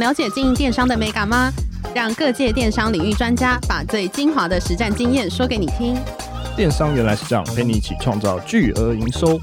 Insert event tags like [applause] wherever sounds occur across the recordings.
了解经营电商的美感吗？让各界电商领域专家把最精华的实战经验说给你听。电商原来是这样，陪你一起创造巨额营收。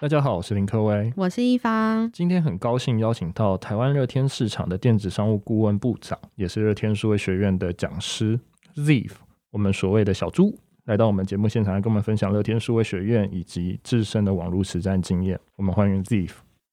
大家好，我是林科威，我是一方。今天很高兴邀请到台湾乐天市场的电子商务顾问部长，也是乐天数位学院的讲师 Ziv，我们所谓的小猪。来到我们节目现场，来跟我们分享乐天数位学院以及自身的网络实战经验。我们欢迎 Ziv。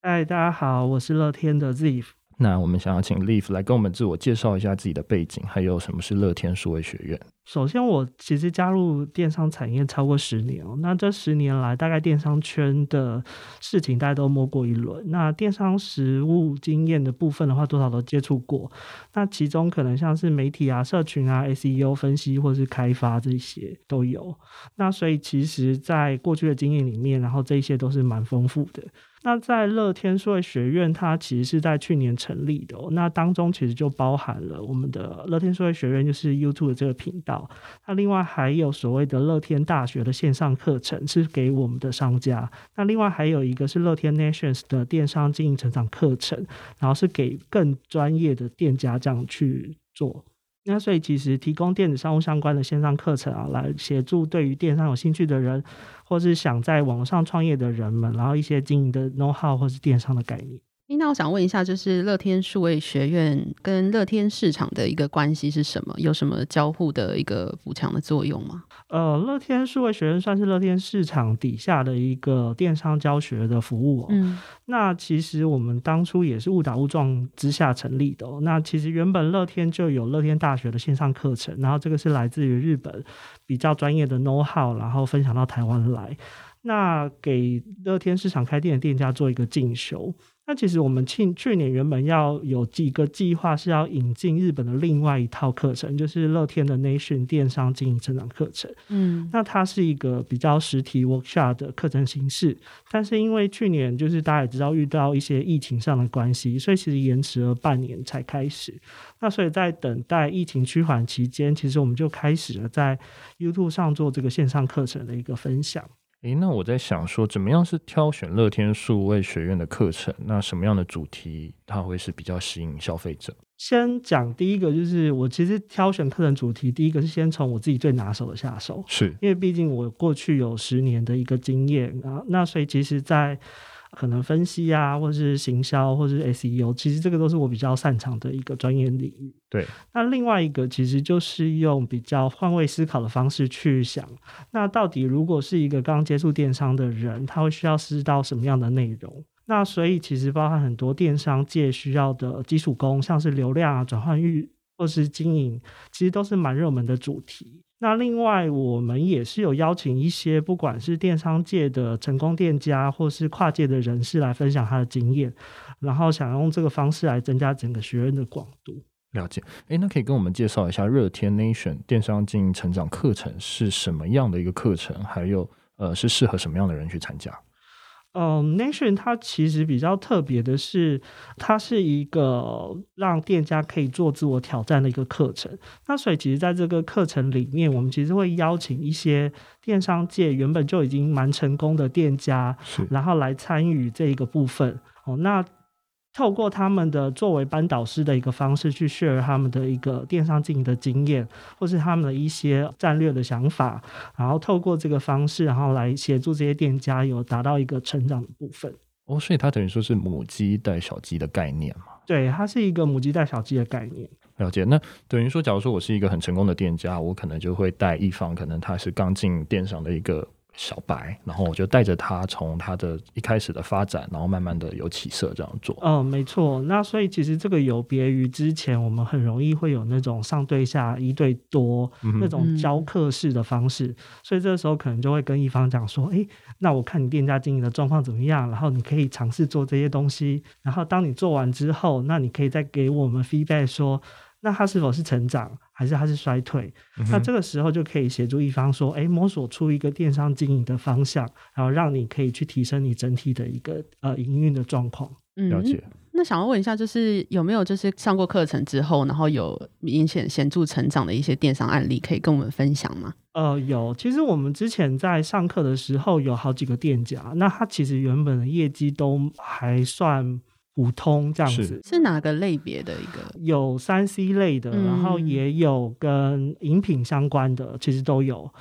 嗨，大家好，我是乐天的 Ziv。那我们想要请 Ziv 来跟我们自我介绍一下自己的背景，还有什么是乐天数位学院。首先，我其实加入电商产业超过十年哦。那这十年来，大概电商圈的事情大家都摸过一轮。那电商实务经验的部分的话，多少都接触过。那其中可能像是媒体啊、社群啊、SEO 分析或是开发这些都有。那所以其实，在过去的经验里面，然后这些都是蛮丰富的。那在乐天数位学院，它其实是在去年成立的。那当中其实就包含了我们的乐天数位学院，就是 YouTube 这个频道。那另外还有所谓的乐天大学的线上课程，是给我们的商家。那另外还有一个是乐天 Nations 的电商经营成长课程，然后是给更专业的店家这样去做。那所以其实提供电子商务相关的线上课程啊，来协助对于电商有兴趣的人，或是想在网上创业的人们，然后一些经营的 know how 或是电商的概念。那我想问一下，就是乐天数位学院跟乐天市场的一个关系是什么？有什么交互的一个补强的作用吗？呃，乐天数位学院算是乐天市场底下的一个电商教学的服务哦。嗯，那其实我们当初也是误打误撞之下成立的哦。那其实原本乐天就有乐天大学的线上课程，然后这个是来自于日本比较专业的 know how，然后分享到台湾来，那给乐天市场开店的店家做一个进修。那其实我们去去年原本要有几个计划是要引进日本的另外一套课程，就是乐天的 Nation 电商经营成长课程。嗯，那它是一个比较实体 workshop 的课程形式，但是因为去年就是大家也知道遇到一些疫情上的关系，所以其实延迟了半年才开始。那所以在等待疫情趋缓期间，其实我们就开始了在 YouTube 上做这个线上课程的一个分享。诶，那我在想说，怎么样是挑选乐天数位学院的课程？那什么样的主题它会是比较吸引消费者？先讲第一个，就是我其实挑选课程主题，第一个是先从我自己最拿手的下手，是因为毕竟我过去有十年的一个经验啊，那所以其实，在可能分析啊，或是行销，或是 SEO，其实这个都是我比较擅长的一个专业领域。对，那另外一个其实就是用比较换位思考的方式去想，那到底如果是一个刚接触电商的人，他会需要知道什么样的内容？那所以其实包含很多电商界需要的基础功，像是流量啊、转换率或是经营，其实都是蛮热门的主题。那另外，我们也是有邀请一些不管是电商界的成功店家，或是跨界的人士来分享他的经验，然后想用这个方式来增加整个学院的广度。了解，诶，那可以跟我们介绍一下热天 Nation 电商经营成长课程是什么样的一个课程？还有，呃，是适合什么样的人去参加？嗯，Nation 它其实比较特别的是，它是一个让店家可以做自我挑战的一个课程。那所以其实在这个课程里面，我们其实会邀请一些电商界原本就已经蛮成功的店家，然后来参与这一个部分。哦，那。透过他们的作为班导师的一个方式去 share 他们的一个电商经营的经验，或是他们的一些战略的想法，然后透过这个方式，然后来协助这些店家有达到一个成长的部分。哦，所以它等于说是母鸡带小鸡的概念嘛？对，它是一个母鸡带小鸡的概念。了解。那等于说，假如说我是一个很成功的店家，我可能就会带一方，可能他是刚进电商的一个。小白，然后我就带着他从他的一开始的发展，然后慢慢的有起色这样做。嗯，没错。那所以其实这个有别于之前我们很容易会有那种上对下一对多那种教课式的方式，嗯、所以这个时候可能就会跟一方讲说，诶，那我看你店家经营的状况怎么样，然后你可以尝试做这些东西，然后当你做完之后，那你可以再给我们 feedback 说。那他是否是成长，还是他是衰退？嗯、那这个时候就可以协助一方说，哎，摸索出一个电商经营的方向，然后让你可以去提升你整体的一个呃营运的状况。嗯了解。那想要问一下，就是有没有就是上过课程之后，然后有明显显著成长的一些电商案例可以跟我们分享吗？呃，有。其实我们之前在上课的时候，有好几个店家，那他其实原本的业绩都还算。普通这样子。是，是哪个类别的一个？有三 C 类的，然后也有跟饮品相关的，其实都有。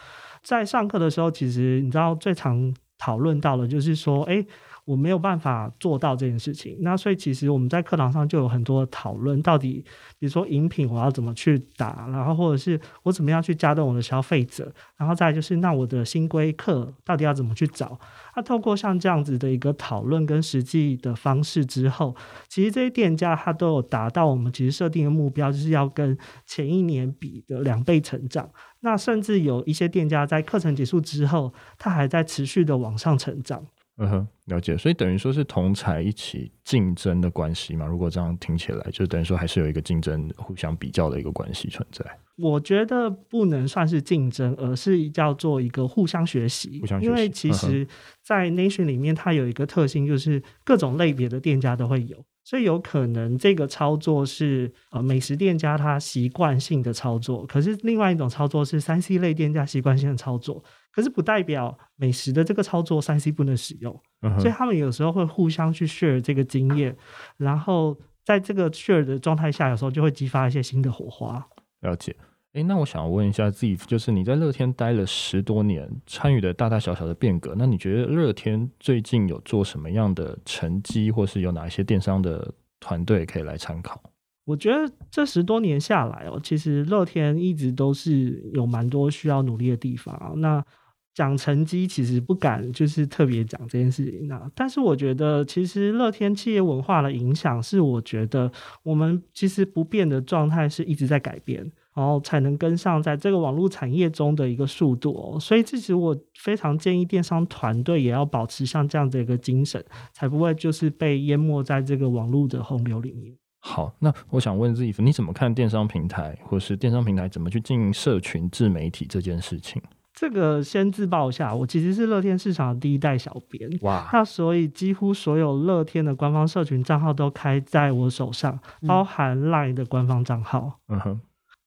在上课的时候，其实你知道最常讨论到的，就是说，哎。我没有办法做到这件事情，那所以其实我们在课堂上就有很多讨论，到底比如说饮品我要怎么去打，然后或者是我怎么样去加动我的消费者，然后再就是那我的新规课到底要怎么去找？那透过像这样子的一个讨论跟实际的方式之后，其实这些店家他都有达到我们其实设定的目标，就是要跟前一年比的两倍成长。那甚至有一些店家在课程结束之后，他还在持续的往上成长。嗯哼，了解。所以等于说是同才一起竞争的关系嘛？如果这样听起来，就等于说还是有一个竞争、互相比较的一个关系存在。我觉得不能算是竞争，而是叫做一个互相学习。互相学习。因为其实，在 Nation 里面，它有一个特性，就是各种类别的店家都会有，所以有可能这个操作是呃美食店家他习惯性的操作，可是另外一种操作是三 C 类店家习惯性的操作。可是不代表美食的这个操作三 C 不能使用，嗯，所以他们有时候会互相去 share 这个经验，然后在这个 share 的状态下，有时候就会激发一些新的火花。了解，哎，那我想问一下自己，就是你在乐天待了十多年，参与的大大小小的变革，那你觉得乐天最近有做什么样的成绩，或是有哪一些电商的团队可以来参考？我觉得这十多年下来哦，其实乐天一直都是有蛮多需要努力的地方。那讲成绩其实不敢，就是特别讲这件事情。那但是我觉得，其实乐天企业文化的影响是，我觉得我们其实不变的状态是一直在改变，然后才能跟上在这个网络产业中的一个速度哦。所以，其实我非常建议电商团队也要保持像这样的一个精神，才不会就是被淹没在这个网络的洪流里面。好，那我想问自己，你怎么看电商平台，或是电商平台怎么去经营社群自媒体这件事情？这个先自报一下，我其实是乐天市场的第一代小编。哇！那所以几乎所有乐天的官方社群账号都开在我手上，包含 LINE 的官方账号。嗯哼。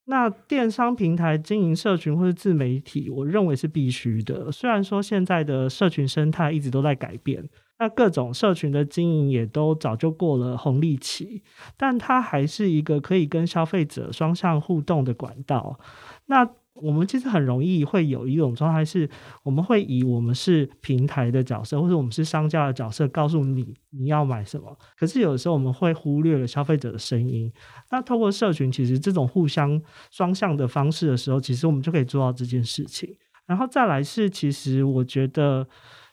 那电商平台经营社群或是自媒体，我认为是必须的。虽然说现在的社群生态一直都在改变，那各种社群的经营也都早就过了红利期，但它还是一个可以跟消费者双向互动的管道。那我们其实很容易会有一种状态，是我们会以我们是平台的角色，或者我们是商家的角色，告诉你你要买什么。可是有的时候我们会忽略了消费者的声音。那透过社群，其实这种互相双向的方式的时候，其实我们就可以做到这件事情。然后再来是，其实我觉得。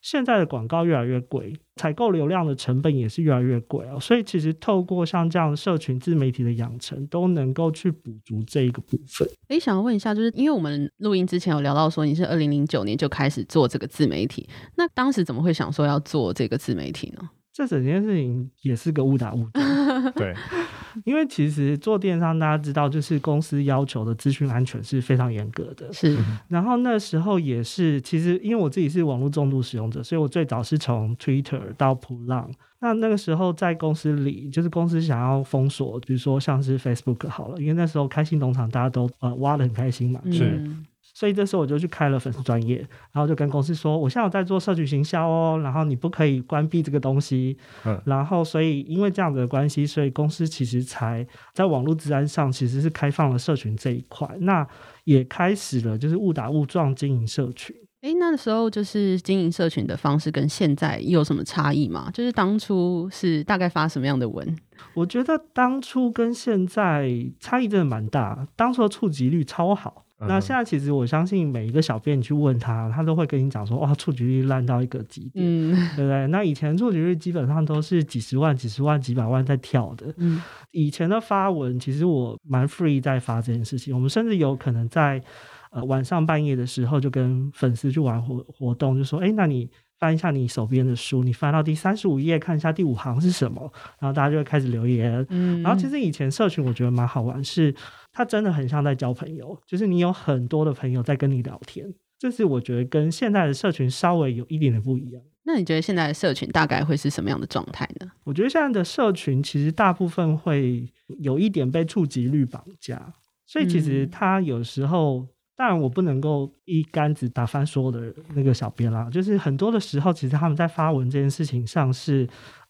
现在的广告越来越贵，采购流量的成本也是越来越贵哦。所以其实透过像这样社群自媒体的养成，都能够去补足这一个部分。诶，想要问一下，就是因为我们录音之前有聊到说你是二零零九年就开始做这个自媒体，那当时怎么会想说要做这个自媒体呢？这整件事情也是个误打误撞。[laughs] 对。[laughs] 因为其实做电商，大家知道，就是公司要求的资讯安全是非常严格的。是，然后那时候也是，其实因为我自己是网络重度使用者，所以我最早是从 Twitter 到普浪。那那个时候在公司里，就是公司想要封锁，比如说像是 Facebook 好了，因为那时候开心农场大家都呃挖的很开心嘛。是。嗯所以这时候我就去开了粉丝专业，然后就跟公司说，我现在有在做社群行销哦，然后你不可以关闭这个东西。嗯，然后所以因为这样子的关系，所以公司其实才在网络治安上其实是开放了社群这一块，那也开始了就是误打误撞经营社群。哎，那时候就是经营社群的方式跟现在有什么差异吗？就是当初是大概发什么样的文？我觉得当初跟现在差异真的蛮大，当初的触及率超好。那现在其实我相信每一个小编你去问他，他都会跟你讲说，哇，触及率烂到一个极点，嗯，对不对？那以前触及率基本上都是几十万、几十万、几百万在跳的。嗯，以前的发文其实我蛮 free 在发这件事情，我们甚至有可能在呃晚上半夜的时候就跟粉丝去玩活活动，就说，哎，那你翻一下你手边的书，你翻到第三十五页看一下第五行是什么，然后大家就会开始留言。嗯，然后其实以前社群我觉得蛮好玩是。它真的很像在交朋友，就是你有很多的朋友在跟你聊天，这是我觉得跟现在的社群稍微有一点的不一样。那你觉得现在的社群大概会是什么样的状态呢？我觉得现在的社群其实大部分会有一点被触及率绑架，所以其实他有时候，嗯、当然我不能够一竿子打翻所有的那个小编啦，就是很多的时候，其实他们在发文这件事情上是。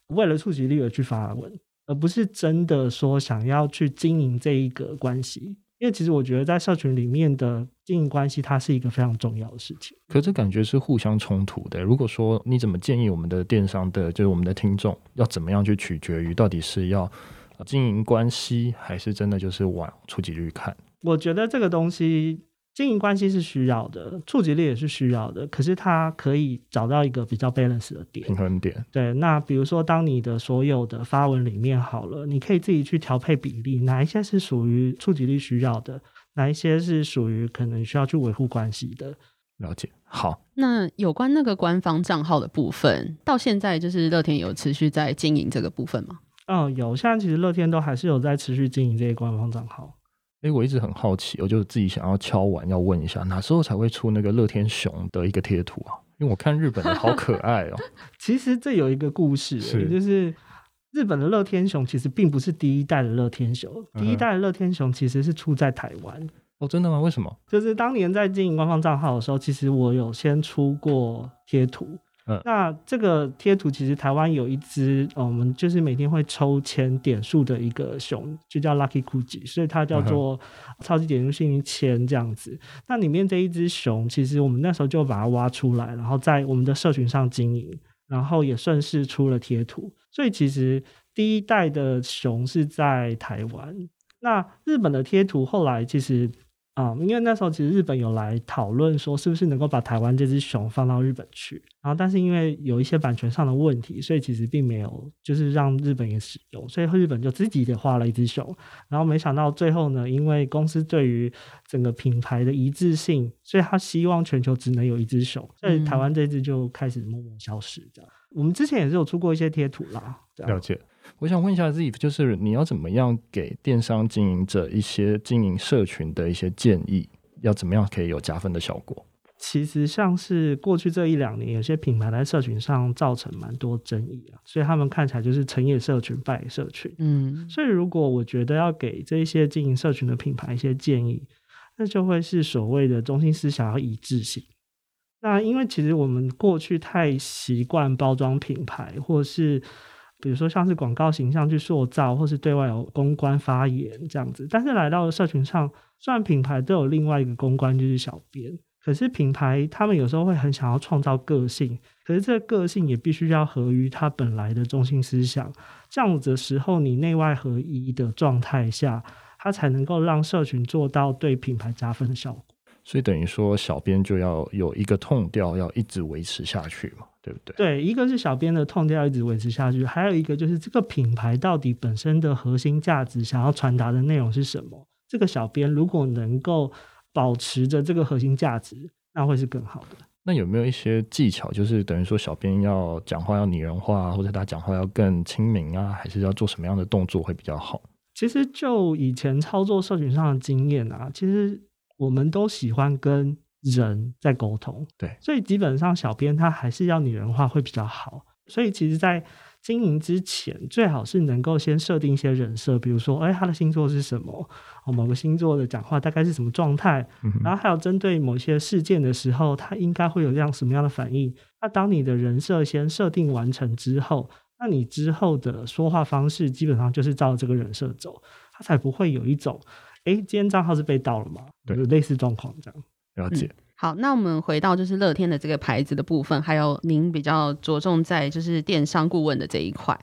为了触及率而去发文，而不是真的说想要去经营这一个关系。因为其实我觉得在社群里面的经营关系，它是一个非常重要的事情。可这感觉是互相冲突的。如果说你怎么建议我们的电商的，就是我们的听众要怎么样去取决于到底是要经营关系，还是真的就是往触及率看？我觉得这个东西。经营关系是需要的，触及力也是需要的，可是它可以找到一个比较 balance 的点，平衡点。对，那比如说，当你的所有的发文里面好了，你可以自己去调配比例，哪一些是属于触及力需要的，哪一些是属于可能需要去维护关系的。了解。好，那有关那个官方账号的部分，到现在就是乐天有持续在经营这个部分吗？嗯，有，现在其实乐天都还是有在持续经营这些官方账号。哎，我一直很好奇，我就自己想要敲完，要问一下，哪时候才会出那个乐天熊的一个贴图啊？因为我看日本的好可爱哦。[laughs] 其实这有一个故事，是就是日本的乐天熊其实并不是第一代的乐天熊，第一代的乐天熊其实是出在台湾。嗯。哦，真的吗？为什么？就是当年在经营官方账号的时候，其实我有先出过贴图。嗯，那这个贴图其实台湾有一只，我们就是每天会抽签点数的一个熊，就叫 Lucky Kuji，所以它叫做超级点数幸运签这样子。那里面这一只熊，其实我们那时候就把它挖出来，然后在我们的社群上经营，然后也顺势出了贴图。所以其实第一代的熊是在台湾，那日本的贴图后来其实。啊、嗯，因为那时候其实日本有来讨论说，是不是能够把台湾这只熊放到日本去，然后但是因为有一些版权上的问题，所以其实并没有就是让日本也使用，所以日本就自己也画了一只熊，然后没想到最后呢，因为公司对于整个品牌的一致性，所以他希望全球只能有一只熊，所以台湾这只就开始默默消失这样。我们之前也是有出过一些贴图啦，了解。我想问一下 Ziv，就是你要怎么样给电商经营者一些经营社群的一些建议？要怎么样可以有加分的效果？其实像是过去这一两年，有些品牌在社群上造成蛮多争议啊，所以他们看起来就是成也社群，败也社群。嗯，所以如果我觉得要给这一些经营社群的品牌一些建议，那就会是所谓的中心思想要一致性。那因为其实我们过去太习惯包装品牌，或是比如说像是广告形象去塑造，或是对外有公关发言这样子，但是来到了社群上，虽然品牌都有另外一个公关就是小编，可是品牌他们有时候会很想要创造个性，可是这个个性也必须要合于它本来的中心思想，这样子的时候，你内外合一的状态下，它才能够让社群做到对品牌加分的效果。所以等于说，小编就要有一个 tone 调，要一直维持下去嘛。对不对？对，一个是小编的 tone 调一直维持下去，还有一个就是这个品牌到底本身的核心价值，想要传达的内容是什么？这个小编如果能够保持着这个核心价值，那会是更好的。那有没有一些技巧，就是等于说小编要讲话要拟人化，或者他讲话要更亲民啊，还是要做什么样的动作会比较好？其实就以前操作社群上的经验啊，其实我们都喜欢跟。人在沟通，对，所以基本上小编他还是要拟人化会比较好。所以其实，在经营之前，最好是能够先设定一些人设，比如说，哎，他的星座是什么？哦，某个星座的讲话大概是什么状态？嗯、然后还有针对某些事件的时候，他应该会有这样什么样的反应？那当你的人设先设定完成之后，那你之后的说话方式基本上就是照这个人设走，他才不会有一种，哎，今天账号是被盗了吗？对，有类似状况这样。了解、嗯。好，那我们回到就是乐天的这个牌子的部分，还有您比较着重在就是电商顾问的这一块。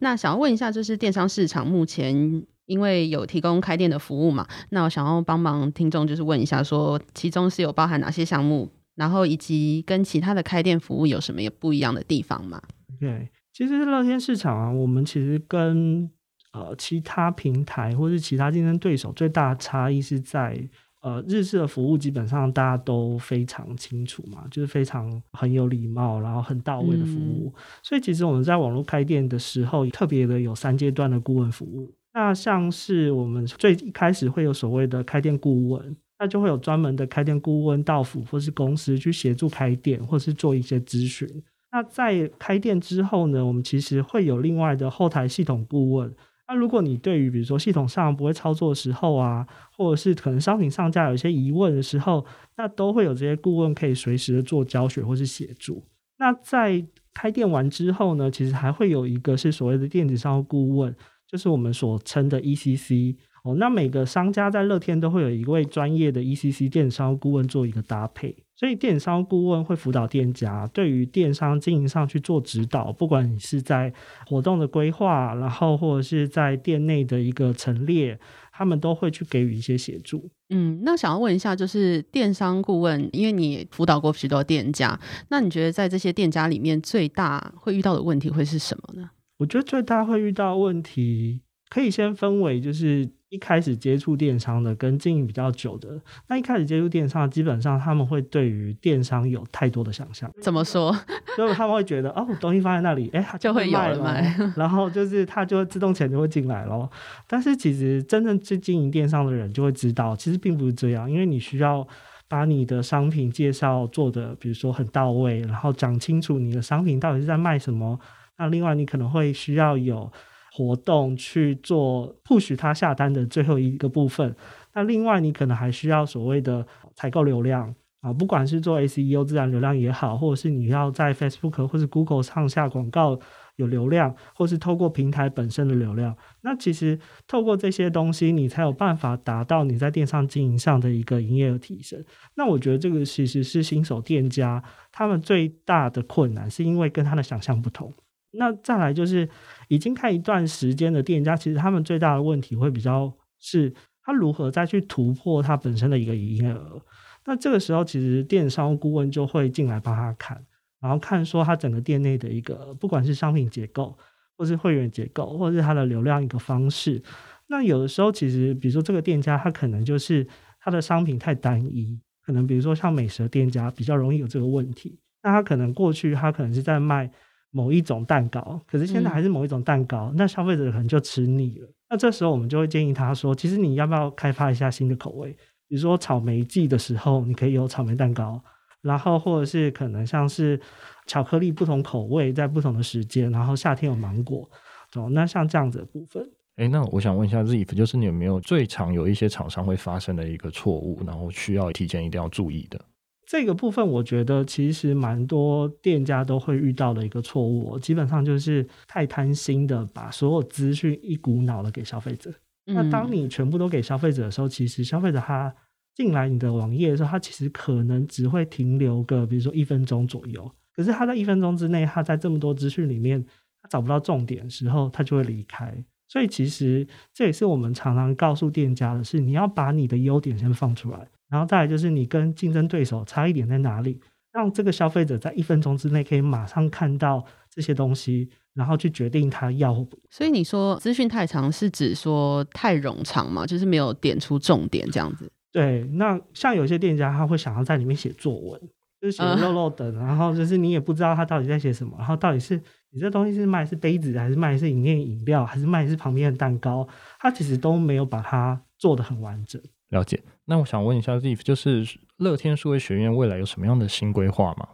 那想要问一下，就是电商市场目前因为有提供开店的服务嘛？那我想要帮忙听众就是问一下，说其中是有包含哪些项目，然后以及跟其他的开店服务有什么也不一样的地方吗？对，其实乐天市场啊，我们其实跟呃其他平台或是其他竞争对手最大的差异是在。呃，日式的服务基本上大家都非常清楚嘛，就是非常很有礼貌，然后很到位的服务。嗯。所以其实我们在网络开店的时候，特别的有三阶段的顾问服务。那像是我们最一开始会有所谓的开店顾问，那就会有专门的开店顾问到府或是公司去协助开店，或是做一些咨询。那在开店之后呢，我们其实会有另外的后台系统顾问。那如果你对于比如说系统上不会操作的时候啊，或者是可能商品上架有一些疑问的时候，那都会有这些顾问可以随时的做教学或是协助。那在开店完之后呢，其实还会有一个是所谓的电子商务顾问，就是我们所称的 ECC 哦。那每个商家在乐天都会有一位专业的 ECC 电商顾问做一个搭配，所以电商顾问会辅导店家对于电商经营上去做指导，不管你是在活动的规划，然后或者是在店内的一个陈列。他们都会去给予一些协助。嗯，那想要问一下，就是电商顾问，因为你辅导过许多店家，那你觉得在这些店家里面，最大会遇到的问题会是什么呢？我觉得最大会遇到问题，可以先分为就是。一开始接触电商的跟经营比较久的，那一开始接触电商，基本上他们会对于电商有太多的想象。怎么说？[laughs] 就是他们会觉得哦，东西放在那里，哎、欸，就会卖了，卖 [laughs] 然后就是它就会自动钱就会进来咯。但是其实真正去经营电商的人就会知道，其实并不是这样，因为你需要把你的商品介绍做的，比如说很到位，然后讲清楚你的商品到底是在卖什么。那另外你可能会需要有。活动去做 push 他下单的最后一个部分。那另外，你可能还需要所谓的采购流量啊，不管是做 SEO 自然流量也好，或者是你要在 Facebook 或是 Google 上下广告有流量，或是透过平台本身的流量。那其实透过这些东西，你才有办法达到你在电商经营上的一个营业额提升。那我觉得这个其实是新手店家他们最大的困难，是因为跟他的想象不同。那再来就是已经开一段时间的店家，其实他们最大的问题会比较是，他如何再去突破他本身的一个营业额。那这个时候，其实电商顾问就会进来帮他看，然后看说他整个店内的一个，不管是商品结构，或是会员结构，或是他的流量一个方式。那有的时候，其实比如说这个店家，他可能就是他的商品太单一，可能比如说像美食店家比较容易有这个问题。那他可能过去他可能是在卖。某一种蛋糕，可是现在还是某一种蛋糕，嗯、那消费者可能就吃腻了。那这时候我们就会建议他说，其实你要不要开发一下新的口味？比如说草莓季的时候，你可以有草莓蛋糕，然后或者是可能像是巧克力不同口味在不同的时间，然后夏天有芒果，哦，那像这样子的部分。哎，那我想问一下 Ziff，就是你有没有最常有一些厂商会发生的一个错误，然后需要提前一定要注意的？这个部分，我觉得其实蛮多店家都会遇到的一个错误，基本上就是太贪心的把所有资讯一股脑的给消费者。嗯。那当你全部都给消费者的时候，其实消费者他进来你的网页的时候，他其实可能只会停留个比如说一分钟左右。可是他在一分钟之内，他在这么多资讯里面，他找不到重点的时候，他就会离开。所以其实这也是我们常常告诉店家的是，你要把你的优点先放出来。然后再来就是你跟竞争对手差异点在哪里，让这个消费者在一分钟之内可以马上看到这些东西，然后去决定他要不。所以你说资讯太长是指说太冗长嘛？就是没有点出重点这样子。对，那像有些店家他会想要在里面写作文，就是写漏漏的，然后就是你也不知道他到底在写什么，然后到底是你这东西是卖是杯子还是卖是饮料饮料，还是卖是旁边的蛋糕，他其实都没有把它做得很完整。了解，那我想问一下 Ziff，就是乐天数位学院未来有什么样的新规划吗？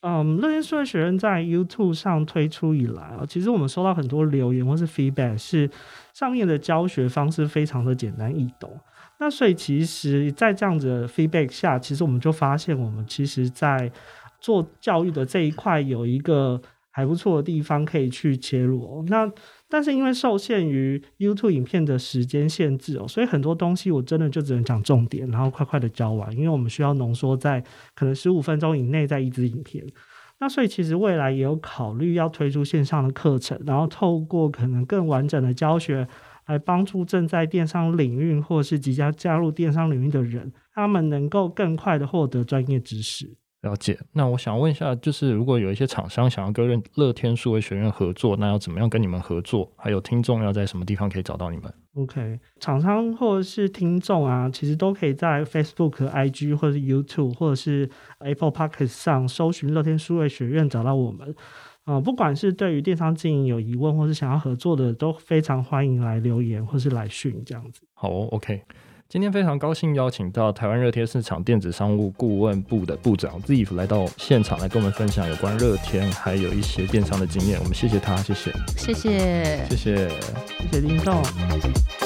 嗯，乐天数位学院在 YouTube 上推出以来啊，其实我们收到很多留言或是 feedback，是上面的教学方式非常的简单易懂。那所以其实，在这样子的 feedback 下，其实我们就发现，我们其实在做教育的这一块有一个还不错的地方可以去切入哦。那但是因为受限于 YouTube 影片的时间限制哦，所以很多东西我真的就只能讲重点，然后快快的教完，因为我们需要浓缩在可能十五分钟以内在一支影片。那所以其实未来也有考虑要推出线上的课程，然后透过可能更完整的教学来帮助正在电商领域或是即将加入电商领域的人，他们能够更快的获得专业知识。了解，那我想问一下，就是如果有一些厂商想要跟乐天数位学院合作，那要怎么样跟你们合作？还有听众要在什么地方可以找到你们？OK，厂商或者是听众啊，其实都可以在 Facebook、IG 或者是 YouTube 或者是 Apple Podcast 上搜寻乐天数位学院找到我们。啊、呃，不管是对于电商经营有疑问，或是想要合作的，都非常欢迎来留言或是来讯这样子。好哦，OK。今天非常高兴邀请到台湾热天市场电子商务顾问部的部长 Ziff 来到现场，来跟我们分享有关热天还有一些电商的经验。我们谢谢他，谢谢，谢谢，谢谢，谢谢。